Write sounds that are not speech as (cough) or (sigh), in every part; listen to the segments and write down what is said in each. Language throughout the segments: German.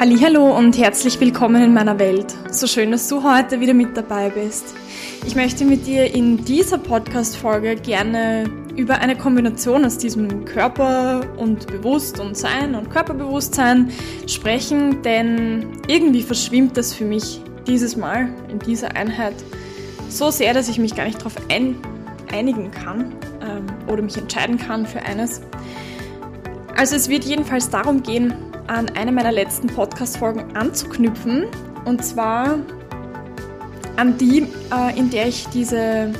Hallo und herzlich willkommen in meiner Welt. So schön, dass du heute wieder mit dabei bist. Ich möchte mit dir in dieser Podcast-Folge gerne über eine Kombination aus diesem Körper und Bewusst und Sein und Körperbewusstsein sprechen, denn irgendwie verschwimmt das für mich dieses Mal in dieser Einheit so sehr, dass ich mich gar nicht darauf ein, einigen kann ähm, oder mich entscheiden kann für eines. Also es wird jedenfalls darum gehen, an eine meiner letzten Podcast-Folgen anzuknüpfen. Und zwar an die, äh, in der ich diese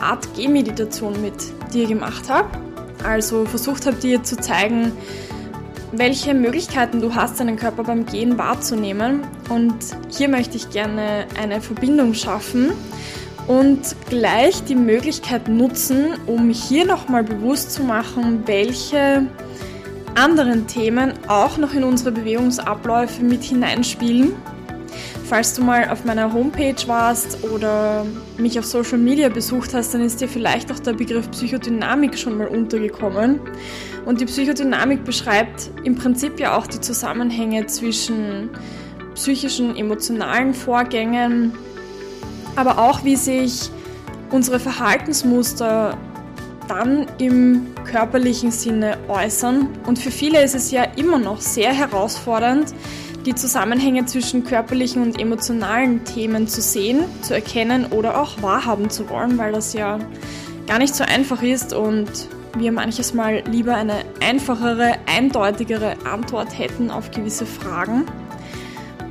Art Gehmeditation mit dir gemacht habe. Also versucht habe, dir zu zeigen, welche Möglichkeiten du hast, deinen Körper beim Gehen wahrzunehmen. Und hier möchte ich gerne eine Verbindung schaffen und gleich die Möglichkeit nutzen, um hier nochmal bewusst zu machen, welche anderen Themen auch noch in unsere Bewegungsabläufe mit hineinspielen. Falls du mal auf meiner Homepage warst oder mich auf Social Media besucht hast, dann ist dir vielleicht auch der Begriff Psychodynamik schon mal untergekommen. Und die Psychodynamik beschreibt im Prinzip ja auch die Zusammenhänge zwischen psychischen, emotionalen Vorgängen, aber auch wie sich unsere Verhaltensmuster dann im körperlichen Sinne äußern. Und für viele ist es ja immer noch sehr herausfordernd, die Zusammenhänge zwischen körperlichen und emotionalen Themen zu sehen, zu erkennen oder auch wahrhaben zu wollen, weil das ja gar nicht so einfach ist und wir manches Mal lieber eine einfachere, eindeutigere Antwort hätten auf gewisse Fragen.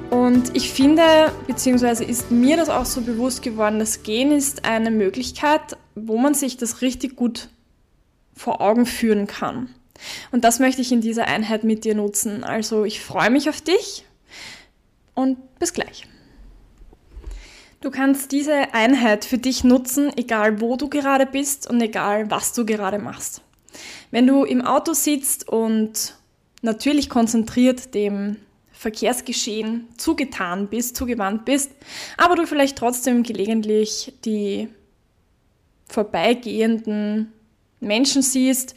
Und ich finde, beziehungsweise ist mir das auch so bewusst geworden, das Gehen ist eine Möglichkeit, wo man sich das richtig gut vor Augen führen kann. Und das möchte ich in dieser Einheit mit dir nutzen. Also ich freue mich auf dich und bis gleich. Du kannst diese Einheit für dich nutzen, egal wo du gerade bist und egal was du gerade machst. Wenn du im Auto sitzt und natürlich konzentriert dem Verkehrsgeschehen zugetan bist, zugewandt bist, aber du vielleicht trotzdem gelegentlich die vorbeigehenden Menschen siehst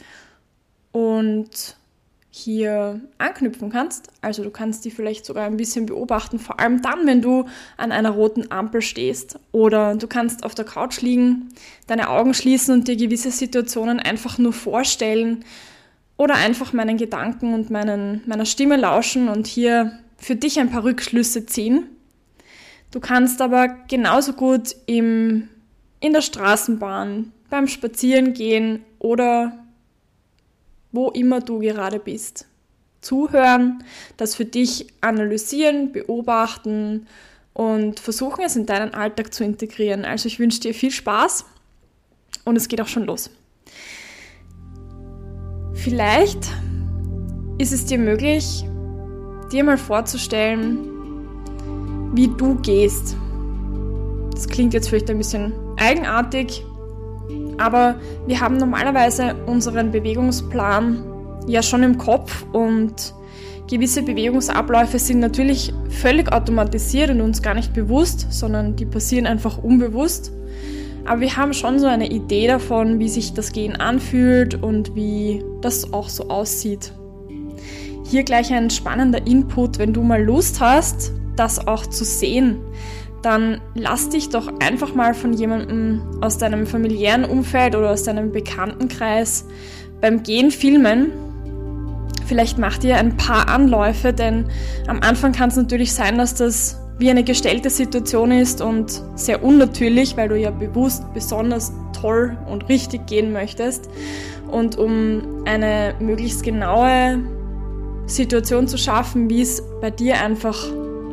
und hier anknüpfen kannst. Also du kannst die vielleicht sogar ein bisschen beobachten, vor allem dann, wenn du an einer roten Ampel stehst. Oder du kannst auf der Couch liegen, deine Augen schließen und dir gewisse Situationen einfach nur vorstellen. Oder einfach meinen Gedanken und meinen, meiner Stimme lauschen und hier für dich ein paar Rückschlüsse ziehen. Du kannst aber genauso gut im, in der Straßenbahn, beim Spazierengehen oder wo immer du gerade bist. Zuhören, das für dich analysieren, beobachten und versuchen es in deinen Alltag zu integrieren. Also ich wünsche dir viel Spaß und es geht auch schon los. Vielleicht ist es dir möglich, dir mal vorzustellen, wie du gehst. Das klingt jetzt vielleicht ein bisschen eigenartig, aber wir haben normalerweise unseren Bewegungsplan ja schon im Kopf und gewisse Bewegungsabläufe sind natürlich völlig automatisiert und uns gar nicht bewusst, sondern die passieren einfach unbewusst. Aber wir haben schon so eine Idee davon, wie sich das Gehen anfühlt und wie das auch so aussieht. Hier gleich ein spannender Input, wenn du mal Lust hast, das auch zu sehen dann lass dich doch einfach mal von jemandem aus deinem familiären Umfeld oder aus deinem Bekanntenkreis beim Gehen filmen. Vielleicht mach dir ein paar Anläufe, denn am Anfang kann es natürlich sein, dass das wie eine gestellte Situation ist und sehr unnatürlich, weil du ja bewusst besonders toll und richtig gehen möchtest. Und um eine möglichst genaue Situation zu schaffen, wie es bei dir einfach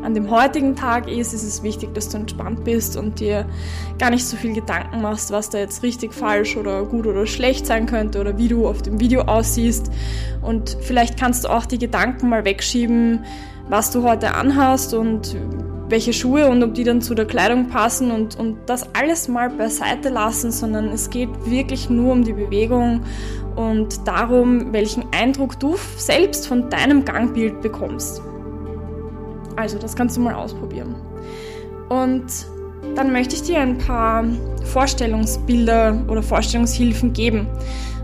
an dem heutigen Tag ist, ist es wichtig, dass du entspannt bist und dir gar nicht so viel Gedanken machst, was da jetzt richtig falsch oder gut oder schlecht sein könnte oder wie du auf dem Video aussiehst. Und vielleicht kannst du auch die Gedanken mal wegschieben, was du heute anhast und welche Schuhe und ob die dann zu der Kleidung passen und, und das alles mal beiseite lassen, sondern es geht wirklich nur um die Bewegung und darum, welchen Eindruck du selbst von deinem Gangbild bekommst. Also das kannst du mal ausprobieren. Und dann möchte ich dir ein paar Vorstellungsbilder oder Vorstellungshilfen geben.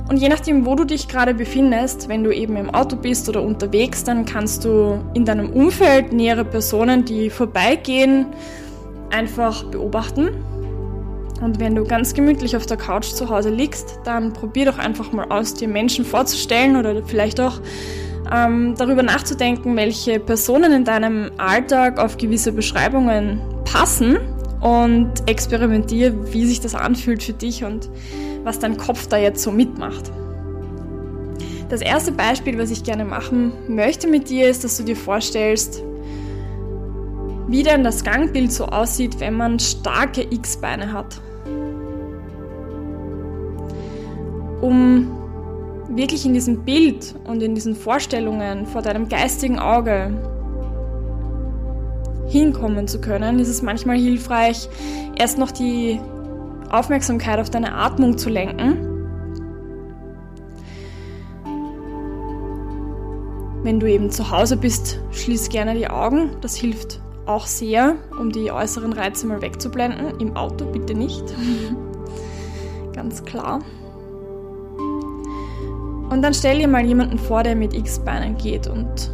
Und je nachdem, wo du dich gerade befindest, wenn du eben im Auto bist oder unterwegs, dann kannst du in deinem Umfeld nähere Personen, die vorbeigehen, einfach beobachten. Und wenn du ganz gemütlich auf der Couch zu Hause liegst, dann probier doch einfach mal aus, dir Menschen vorzustellen oder vielleicht auch ähm, darüber nachzudenken, welche Personen in deinem Alltag auf gewisse Beschreibungen passen und experimentier, wie sich das anfühlt für dich und was dein Kopf da jetzt so mitmacht. Das erste Beispiel, was ich gerne machen möchte mit dir, ist, dass du dir vorstellst, wie denn das Gangbild so aussieht, wenn man starke X-Beine hat. Um wirklich in diesem Bild und in diesen Vorstellungen vor deinem geistigen Auge hinkommen zu können, ist es manchmal hilfreich, erst noch die Aufmerksamkeit auf deine Atmung zu lenken. Wenn du eben zu Hause bist, schließ gerne die Augen. Das hilft auch sehr, um die äußeren Reize mal wegzublenden. Im Auto bitte nicht. (laughs) Ganz klar. Und dann stell dir mal jemanden vor, der mit X-Beinen geht und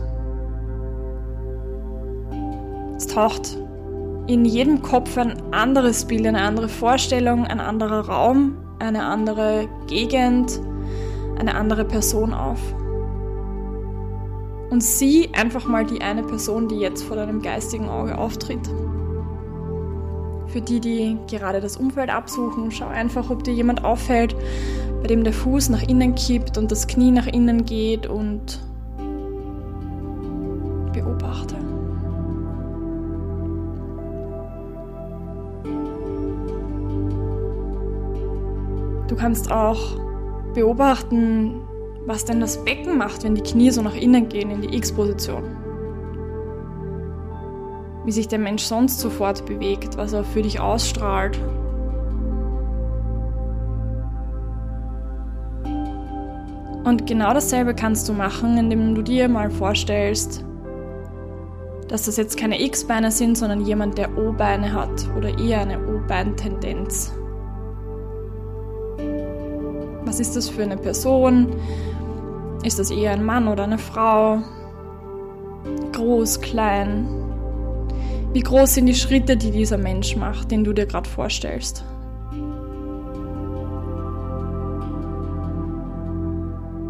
es taucht in jedem Kopf ein anderes Bild, eine andere Vorstellung, ein anderer Raum, eine andere Gegend, eine andere Person auf. Und sieh einfach mal die eine Person, die jetzt vor deinem geistigen Auge auftritt. Für die, die gerade das Umfeld absuchen, schau einfach, ob dir jemand auffällt, bei dem der Fuß nach innen kippt und das Knie nach innen geht und beobachte. Du kannst auch beobachten, was denn das Becken macht, wenn die Knie so nach innen gehen in die X-Position. Wie sich der Mensch sonst sofort bewegt, was er für dich ausstrahlt. Und genau dasselbe kannst du machen, indem du dir mal vorstellst, dass das jetzt keine X-Beine sind, sondern jemand, der O-Beine hat oder eher eine O-Bein-Tendenz. Was ist das für eine Person? Ist das eher ein Mann oder eine Frau? Groß, klein? Wie groß sind die Schritte, die dieser Mensch macht, den du dir gerade vorstellst?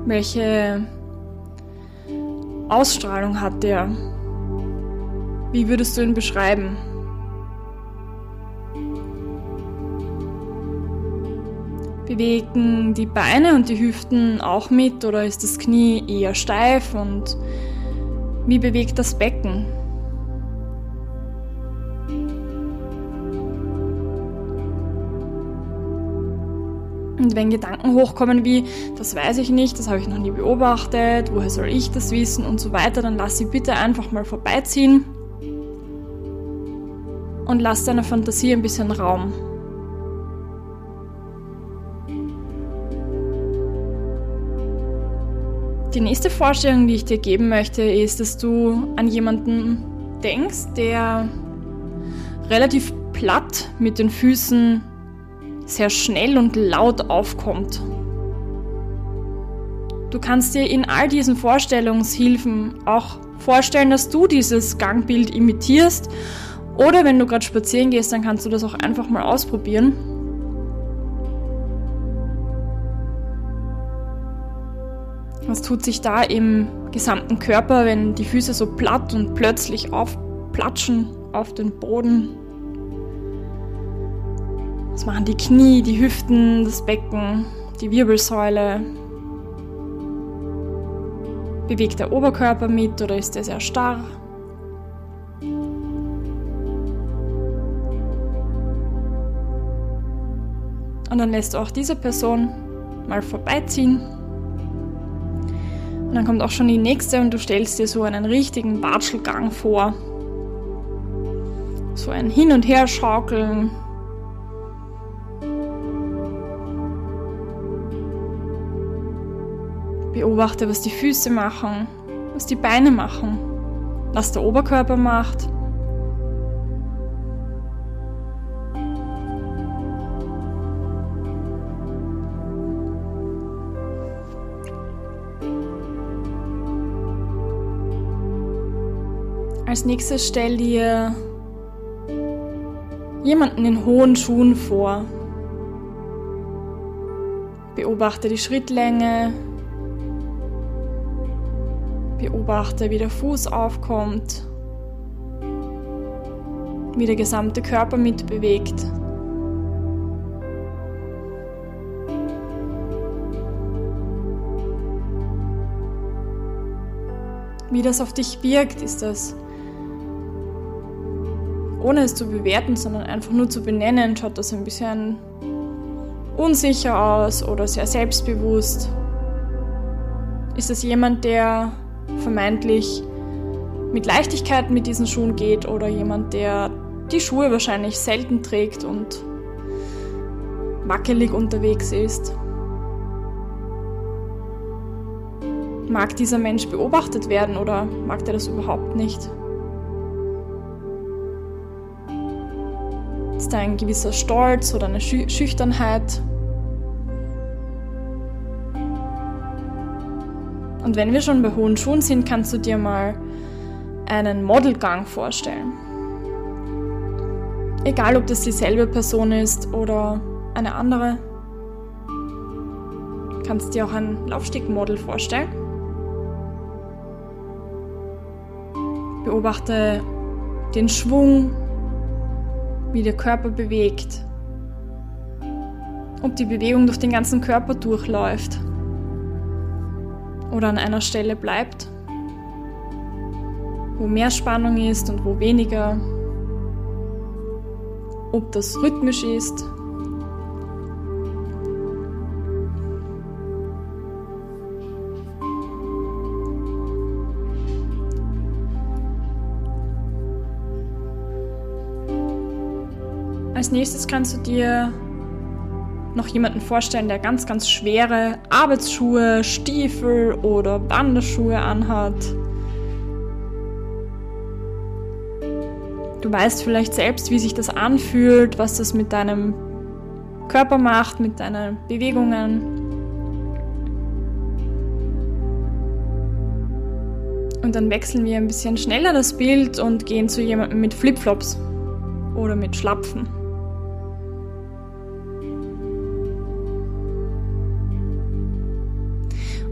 Welche Ausstrahlung hat der? Wie würdest du ihn beschreiben? Bewegen die Beine und die Hüften auch mit oder ist das Knie eher steif und wie bewegt das Becken? Und wenn Gedanken hochkommen wie, das weiß ich nicht, das habe ich noch nie beobachtet, woher soll ich das wissen und so weiter, dann lass sie bitte einfach mal vorbeiziehen und lass deiner Fantasie ein bisschen Raum. Die nächste Vorstellung, die ich dir geben möchte, ist, dass du an jemanden denkst, der relativ platt mit den Füßen sehr schnell und laut aufkommt. Du kannst dir in all diesen Vorstellungshilfen auch vorstellen, dass du dieses Gangbild imitierst oder wenn du gerade spazieren gehst, dann kannst du das auch einfach mal ausprobieren. Was tut sich da im gesamten Körper, wenn die Füße so platt und plötzlich aufplatschen auf den Boden? Was machen die Knie, die Hüften, das Becken, die Wirbelsäule? Bewegt der Oberkörper mit oder ist er sehr starr? Und dann lässt du auch diese Person mal vorbeiziehen und dann kommt auch schon die nächste und du stellst dir so einen richtigen Watschelgang vor. So ein Hin- und Herschaukeln. Beobachte, was die Füße machen, was die Beine machen, was der Oberkörper macht. Als nächstes stell dir jemanden in hohen Schuhen vor. Beobachte die Schrittlänge, Beobachte, wie der Fuß aufkommt, wie der gesamte Körper mitbewegt. Wie das auf dich wirkt, ist das ohne es zu bewerten, sondern einfach nur zu benennen, schaut das ein bisschen unsicher aus oder sehr selbstbewusst. Ist es jemand, der vermeintlich mit Leichtigkeit mit diesen Schuhen geht oder jemand, der die Schuhe wahrscheinlich selten trägt und wackelig unterwegs ist? Mag dieser Mensch beobachtet werden oder mag er das überhaupt nicht? Ist da ein gewisser Stolz oder eine Schü Schüchternheit? Und wenn wir schon bei hohen Schuhen sind, kannst du dir mal einen Modelgang vorstellen. Egal, ob das dieselbe Person ist oder eine andere. Du kannst dir auch ein Laufstegmodel vorstellen. Beobachte den Schwung, wie der Körper bewegt. Ob die Bewegung durch den ganzen Körper durchläuft oder an einer Stelle bleibt, wo mehr Spannung ist und wo weniger, ob das rhythmisch ist. Als nächstes kannst du dir noch jemanden vorstellen, der ganz, ganz schwere Arbeitsschuhe, Stiefel oder Wanderschuhe anhat. Du weißt vielleicht selbst, wie sich das anfühlt, was das mit deinem Körper macht, mit deinen Bewegungen. Und dann wechseln wir ein bisschen schneller das Bild und gehen zu jemandem mit Flipflops oder mit Schlapfen.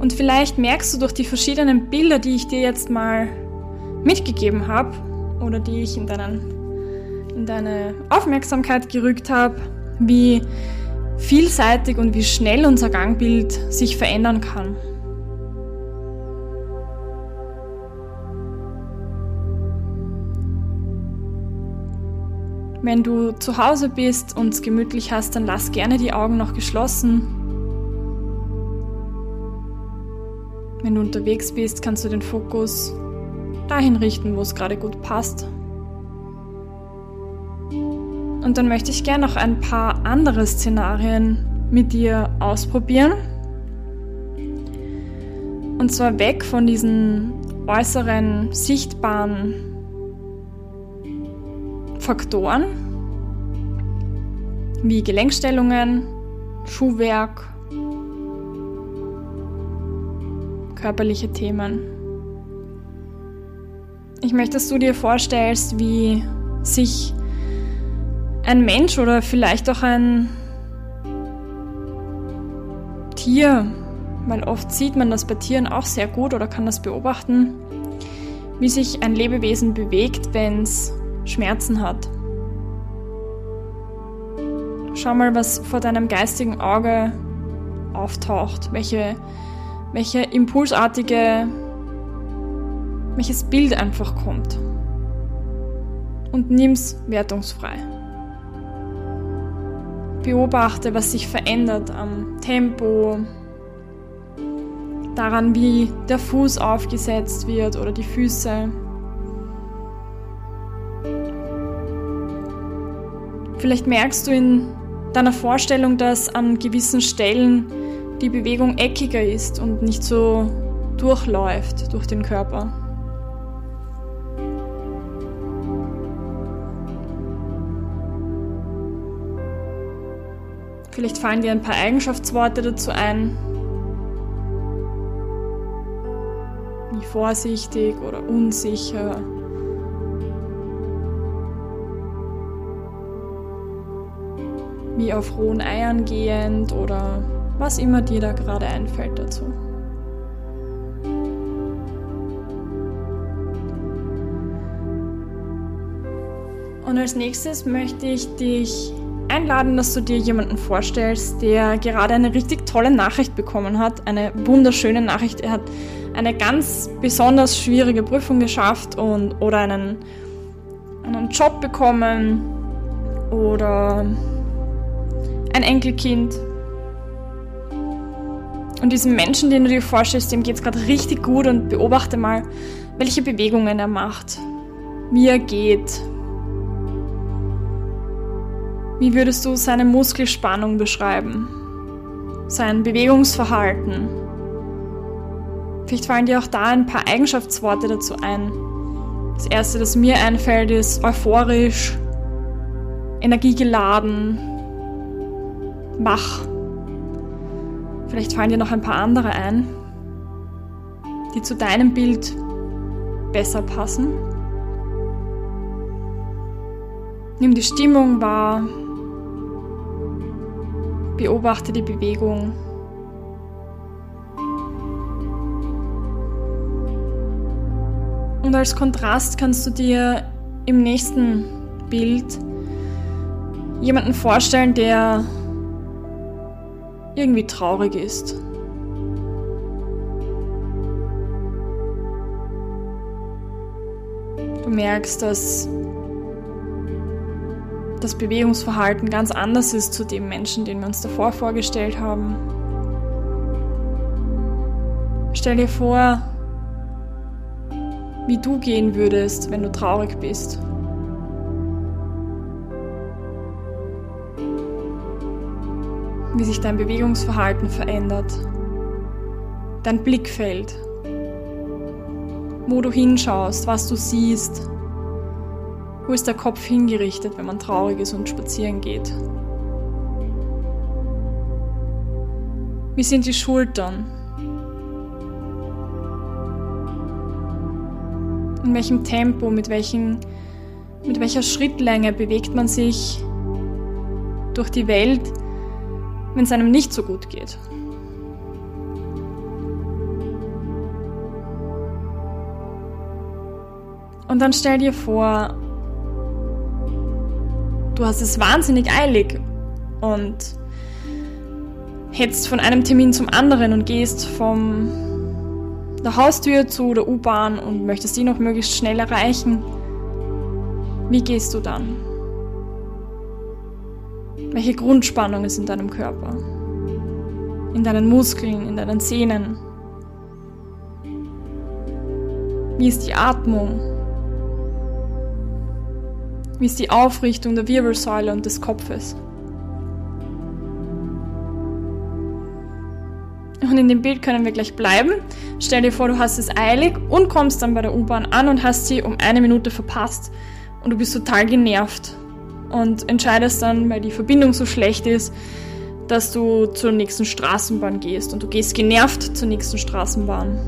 Und vielleicht merkst du durch die verschiedenen Bilder, die ich dir jetzt mal mitgegeben habe oder die ich in, deinen, in deine Aufmerksamkeit gerückt habe, wie vielseitig und wie schnell unser Gangbild sich verändern kann. Wenn du zu Hause bist und es gemütlich hast, dann lass gerne die Augen noch geschlossen Wenn du unterwegs bist, kannst du den Fokus dahin richten, wo es gerade gut passt. Und dann möchte ich gerne noch ein paar andere Szenarien mit dir ausprobieren. Und zwar weg von diesen äußeren, sichtbaren Faktoren wie Gelenkstellungen, Schuhwerk körperliche Themen. Ich möchte, dass du dir vorstellst, wie sich ein Mensch oder vielleicht auch ein Tier, weil oft sieht man das bei Tieren auch sehr gut oder kann das beobachten, wie sich ein Lebewesen bewegt, wenn es Schmerzen hat. Schau mal, was vor deinem geistigen Auge auftaucht, welche welche impulsartige, welches Bild einfach kommt. Und nimm's wertungsfrei. Beobachte, was sich verändert am Tempo, daran, wie der Fuß aufgesetzt wird oder die Füße. Vielleicht merkst du in deiner Vorstellung, dass an gewissen Stellen die Bewegung eckiger ist und nicht so durchläuft durch den Körper. Vielleicht fallen dir ein paar Eigenschaftsworte dazu ein, wie vorsichtig oder unsicher. Wie auf rohen Eiern gehend oder was immer dir da gerade einfällt dazu. Und als nächstes möchte ich dich einladen, dass du dir jemanden vorstellst, der gerade eine richtig tolle Nachricht bekommen hat, eine wunderschöne Nachricht. Er hat eine ganz besonders schwierige Prüfung geschafft und oder einen, einen Job bekommen oder ein Enkelkind. Und diesem Menschen, den du dir vorstellst, dem geht es gerade richtig gut und beobachte mal, welche Bewegungen er macht, wie er geht, wie würdest du seine Muskelspannung beschreiben? Sein Bewegungsverhalten? Vielleicht fallen dir auch da ein paar Eigenschaftsworte dazu ein. Das erste, das mir einfällt, ist euphorisch, energiegeladen, wach. Vielleicht fallen dir noch ein paar andere ein, die zu deinem Bild besser passen. Nimm die Stimmung wahr, Beobachte die Bewegung. Und als Kontrast kannst du dir im nächsten Bild jemanden vorstellen, der irgendwie traurig ist. Du merkst, dass das Bewegungsverhalten ganz anders ist zu dem Menschen, den wir uns davor vorgestellt haben. Stell dir vor, wie du gehen würdest, wenn du traurig bist. Wie sich dein Bewegungsverhalten verändert. Dein Blickfeld. Wo du hinschaust, was du siehst. Wo ist der Kopf hingerichtet, wenn man traurig ist und spazieren geht? Wie sind die Schultern? In welchem Tempo, mit, welchen, mit welcher Schrittlänge bewegt man sich durch die Welt, wenn es einem nicht so gut geht? Und dann stell dir vor, Du hast es wahnsinnig eilig und hetzt von einem Termin zum anderen und gehst vom der Haustür zu der U-Bahn und möchtest die noch möglichst schnell erreichen. Wie gehst du dann? Welche Grundspannung ist in deinem Körper? In deinen Muskeln, in deinen Sehnen? Wie ist die Atmung? Wie ist die Aufrichtung der Wirbelsäule und des Kopfes? Und in dem Bild können wir gleich bleiben. Stell dir vor, du hast es eilig und kommst dann bei der U-Bahn an und hast sie um eine Minute verpasst und du bist total genervt und entscheidest dann, weil die Verbindung so schlecht ist, dass du zur nächsten Straßenbahn gehst und du gehst genervt zur nächsten Straßenbahn.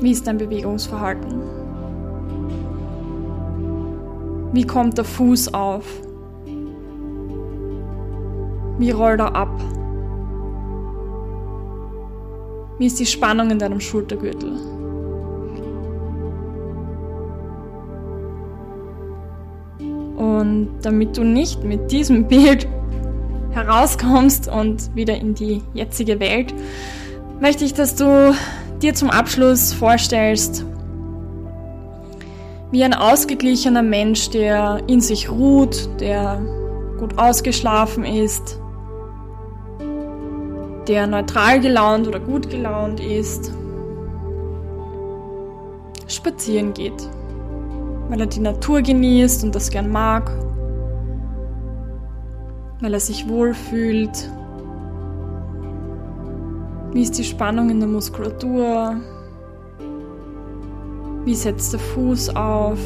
Wie ist dein Bewegungsverhalten? Wie kommt der Fuß auf? Wie rollt er ab? Wie ist die Spannung in deinem Schultergürtel? Und damit du nicht mit diesem Bild herauskommst und wieder in die jetzige Welt, möchte ich, dass du dir zum Abschluss vorstellst, wie ein ausgeglichener Mensch, der in sich ruht, der gut ausgeschlafen ist, der neutral gelaunt oder gut gelaunt ist, spazieren geht, weil er die Natur genießt und das gern mag, weil er sich wohlfühlt. Wie ist die Spannung in der Muskulatur? Wie setzt der Fuß auf?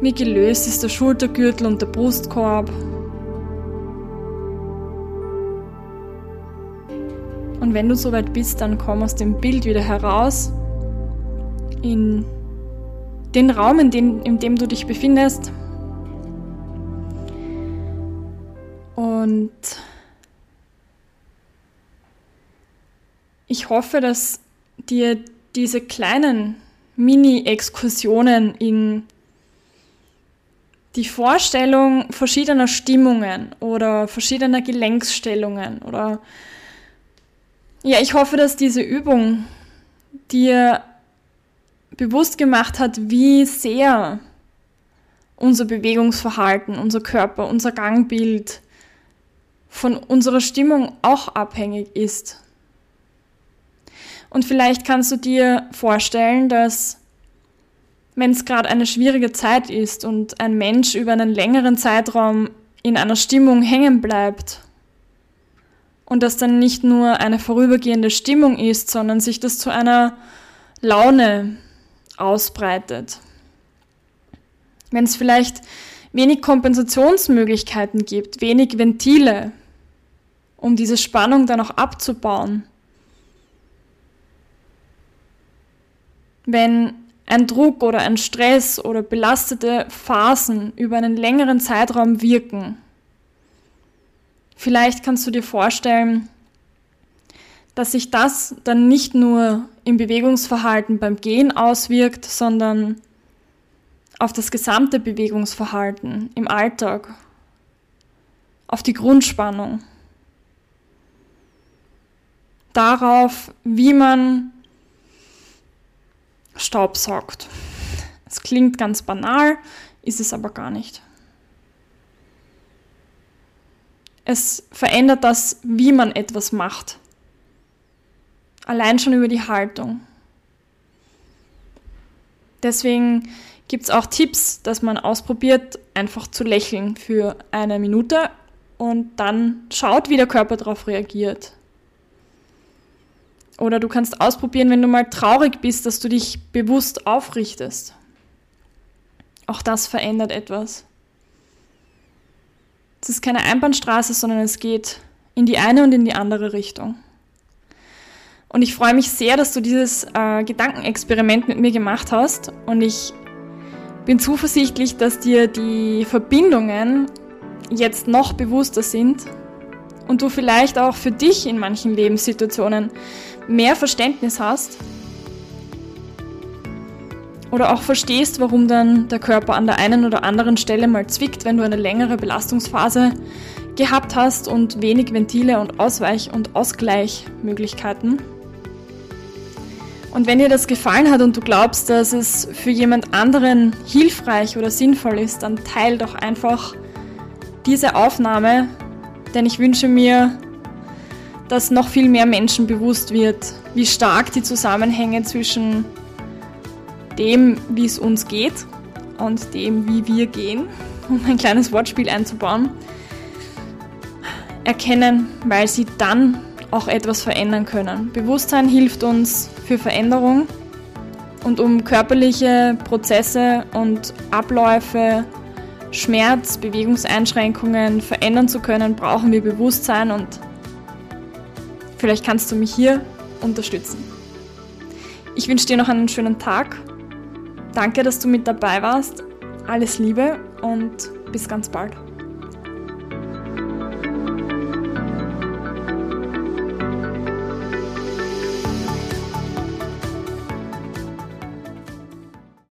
Wie gelöst ist der Schultergürtel und der Brustkorb? Und wenn du soweit bist, dann komm aus dem Bild wieder heraus in den Raum, in dem, in dem du dich befindest. Und ich hoffe, dass dir diese kleinen Mini-Exkursionen in die Vorstellung verschiedener Stimmungen oder verschiedener Gelenksstellungen oder ja, ich hoffe, dass diese Übung dir bewusst gemacht hat, wie sehr unser Bewegungsverhalten, unser Körper, unser Gangbild von unserer Stimmung auch abhängig ist. Und vielleicht kannst du dir vorstellen, dass wenn es gerade eine schwierige Zeit ist und ein Mensch über einen längeren Zeitraum in einer Stimmung hängen bleibt und das dann nicht nur eine vorübergehende Stimmung ist, sondern sich das zu einer Laune ausbreitet. Wenn es vielleicht wenig Kompensationsmöglichkeiten gibt, wenig Ventile, um diese Spannung dann auch abzubauen. Wenn ein Druck oder ein Stress oder belastete Phasen über einen längeren Zeitraum wirken. Vielleicht kannst du dir vorstellen, dass sich das dann nicht nur im Bewegungsverhalten beim Gehen auswirkt, sondern auf das gesamte Bewegungsverhalten im Alltag, auf die Grundspannung, darauf, wie man Staubsaugt. Es klingt ganz banal, ist es aber gar nicht. Es verändert das, wie man etwas macht. Allein schon über die Haltung. Deswegen gibt es auch Tipps, dass man ausprobiert, einfach zu lächeln für eine Minute und dann schaut, wie der Körper darauf reagiert. Oder du kannst ausprobieren, wenn du mal traurig bist, dass du dich bewusst aufrichtest. Auch das verändert etwas. Es ist keine Einbahnstraße, sondern es geht in die eine und in die andere Richtung. Und ich freue mich sehr, dass du dieses äh, Gedankenexperiment mit mir gemacht hast. Und ich bin zuversichtlich, dass dir die Verbindungen jetzt noch bewusster sind und du vielleicht auch für dich in manchen Lebenssituationen mehr Verständnis hast oder auch verstehst, warum dann der Körper an der einen oder anderen Stelle mal zwickt, wenn du eine längere Belastungsphase gehabt hast und wenig Ventile und Ausweich- und Ausgleichmöglichkeiten. Und wenn dir das gefallen hat und du glaubst, dass es für jemand anderen hilfreich oder sinnvoll ist, dann teil doch einfach diese Aufnahme, denn ich wünsche mir, dass noch viel mehr Menschen bewusst wird, wie stark die Zusammenhänge zwischen dem, wie es uns geht und dem, wie wir gehen, (laughs) um ein kleines Wortspiel einzubauen, erkennen, weil sie dann auch etwas verändern können. Bewusstsein hilft uns für Veränderung und um körperliche Prozesse und Abläufe, Schmerz, Bewegungseinschränkungen verändern zu können, brauchen wir Bewusstsein und Vielleicht kannst du mich hier unterstützen. Ich wünsche dir noch einen schönen Tag. Danke, dass du mit dabei warst. Alles Liebe und bis ganz bald.